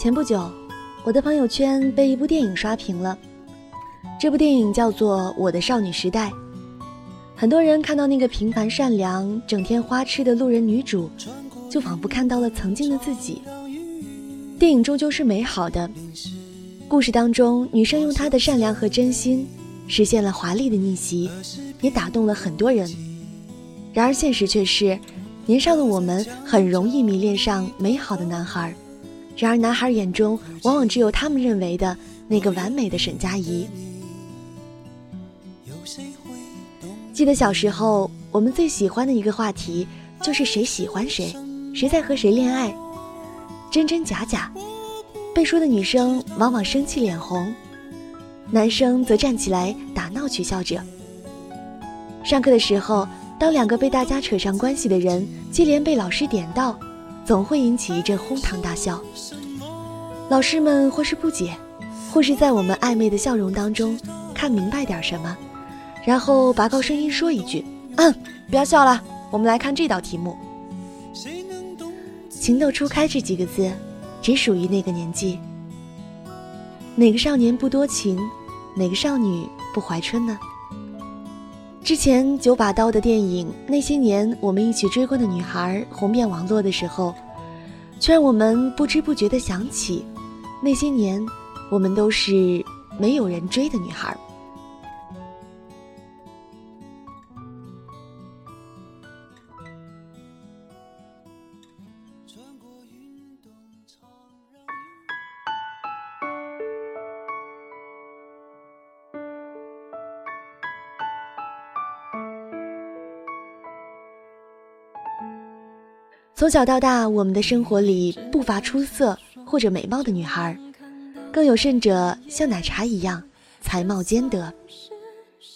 前不久，我的朋友圈被一部电影刷屏了。这部电影叫做《我的少女时代》。很多人看到那个平凡善良、整天花痴的路人女主，就仿佛看到了曾经的自己。电影终究是美好的，故事当中，女生用她的善良和真心，实现了华丽的逆袭，也打动了很多人。然而现实却是，年少的我们很容易迷恋上美好的男孩。然而，男孩眼中往往只有他们认为的那个完美的沈佳宜。记得小时候，我们最喜欢的一个话题就是谁喜欢谁，谁在和谁恋爱，真真假假。被说的女生往往生气脸红，男生则站起来打闹取笑着。上课的时候，当两个被大家扯上关系的人接连被老师点到。总会引起一阵哄堂大笑。老师们或是不解，或是在我们暧昧的笑容当中看明白点什么，然后拔高声音说一句：“嗯，不要笑了，我们来看这道题目。”情窦初开这几个字，只属于那个年纪。哪个少年不多情，哪个少女不怀春呢？之前九把刀的电影《那些年我们一起追过的女孩》红遍网络的时候，却让我们不知不觉地想起，那些年我们都是没有人追的女孩。从小到大，我们的生活里不乏出色或者美貌的女孩，更有甚者像奶茶一样才貌兼得。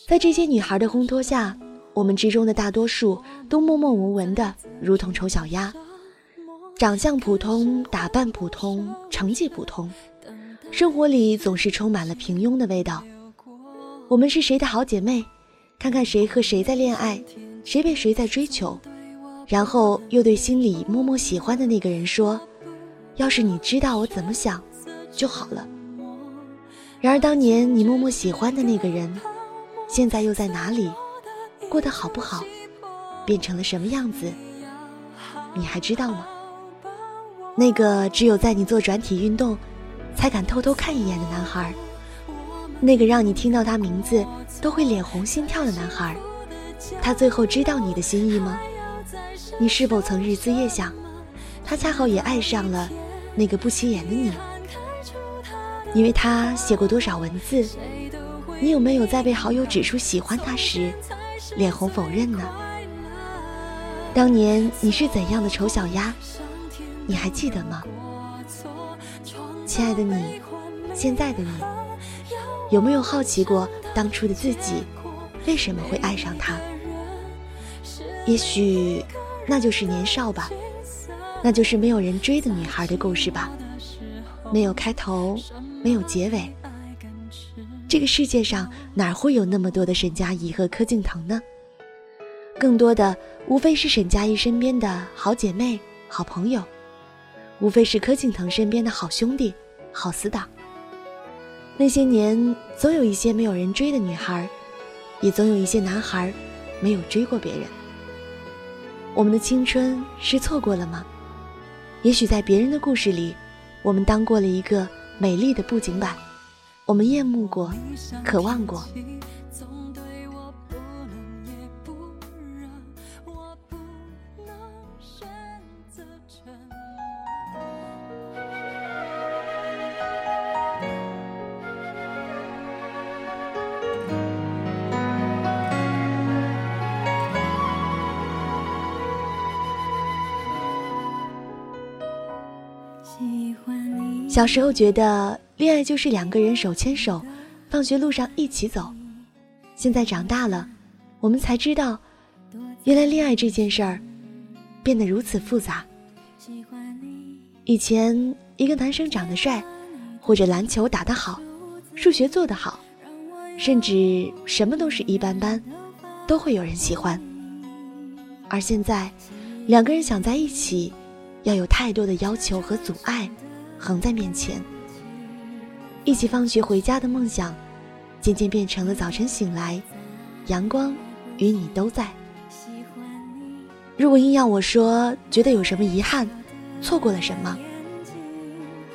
在这些女孩的烘托下，我们之中的大多数都默默无闻的，如同丑小鸭，长相普通，打扮普通，成绩普通，生活里总是充满了平庸的味道。我们是谁的好姐妹？看看谁和谁在恋爱，谁被谁在追求。然后又对心里默默喜欢的那个人说：“要是你知道我怎么想，就好了。”然而当年你默默喜欢的那个人，现在又在哪里，过得好不好，变成了什么样子，你还知道吗？那个只有在你做转体运动，才敢偷偷看一眼的男孩，那个让你听到他名字都会脸红心跳的男孩，他最后知道你的心意吗？你是否曾日思夜想，他恰好也爱上了那个不起眼的你？你为他写过多少文字？你有没有在被好友指出喜欢他时，脸红否认呢？当年你是怎样的丑小鸭？你还记得吗？亲爱的你，现在的你，有没有好奇过当初的自己为什么会爱上他？也许。那就是年少吧，那就是没有人追的女孩的故事吧，没有开头，没有结尾。这个世界上哪会有那么多的沈佳宜和柯敬腾呢？更多的无非是沈佳宜身边的好姐妹、好朋友，无非是柯敬腾身边的好兄弟、好死党。那些年，总有一些没有人追的女孩，也总有一些男孩，没有追过别人。我们的青春是错过了吗？也许在别人的故事里，我们当过了一个美丽的布景板，我们厌慕过，渴望过。小时候觉得恋爱就是两个人手牵手，放学路上一起走。现在长大了，我们才知道，原来恋爱这件事儿变得如此复杂。以前一个男生长得帅，或者篮球打得好，数学做得好，甚至什么都是一般般，都会有人喜欢。而现在，两个人想在一起，要有太多的要求和阻碍。横在面前。一起放学回家的梦想，渐渐变成了早晨醒来，阳光与你都在。如果硬要我说，觉得有什么遗憾，错过了什么，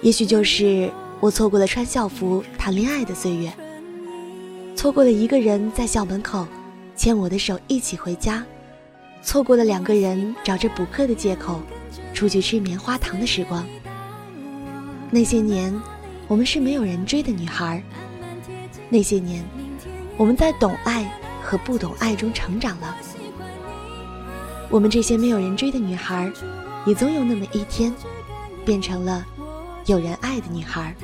也许就是我错过了穿校服谈恋爱的岁月，错过了一个人在校门口牵我的手一起回家。错过了两个人找着补课的借口出去吃棉花糖的时光。那些年，我们是没有人追的女孩。那些年，我们在懂爱和不懂爱中成长了。我们这些没有人追的女孩，也总有那么一天，变成了有人爱的女孩。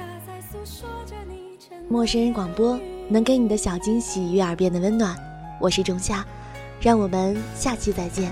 陌生人广播能给你的小惊喜与耳边的温暖，我是仲夏。让我们下期再见。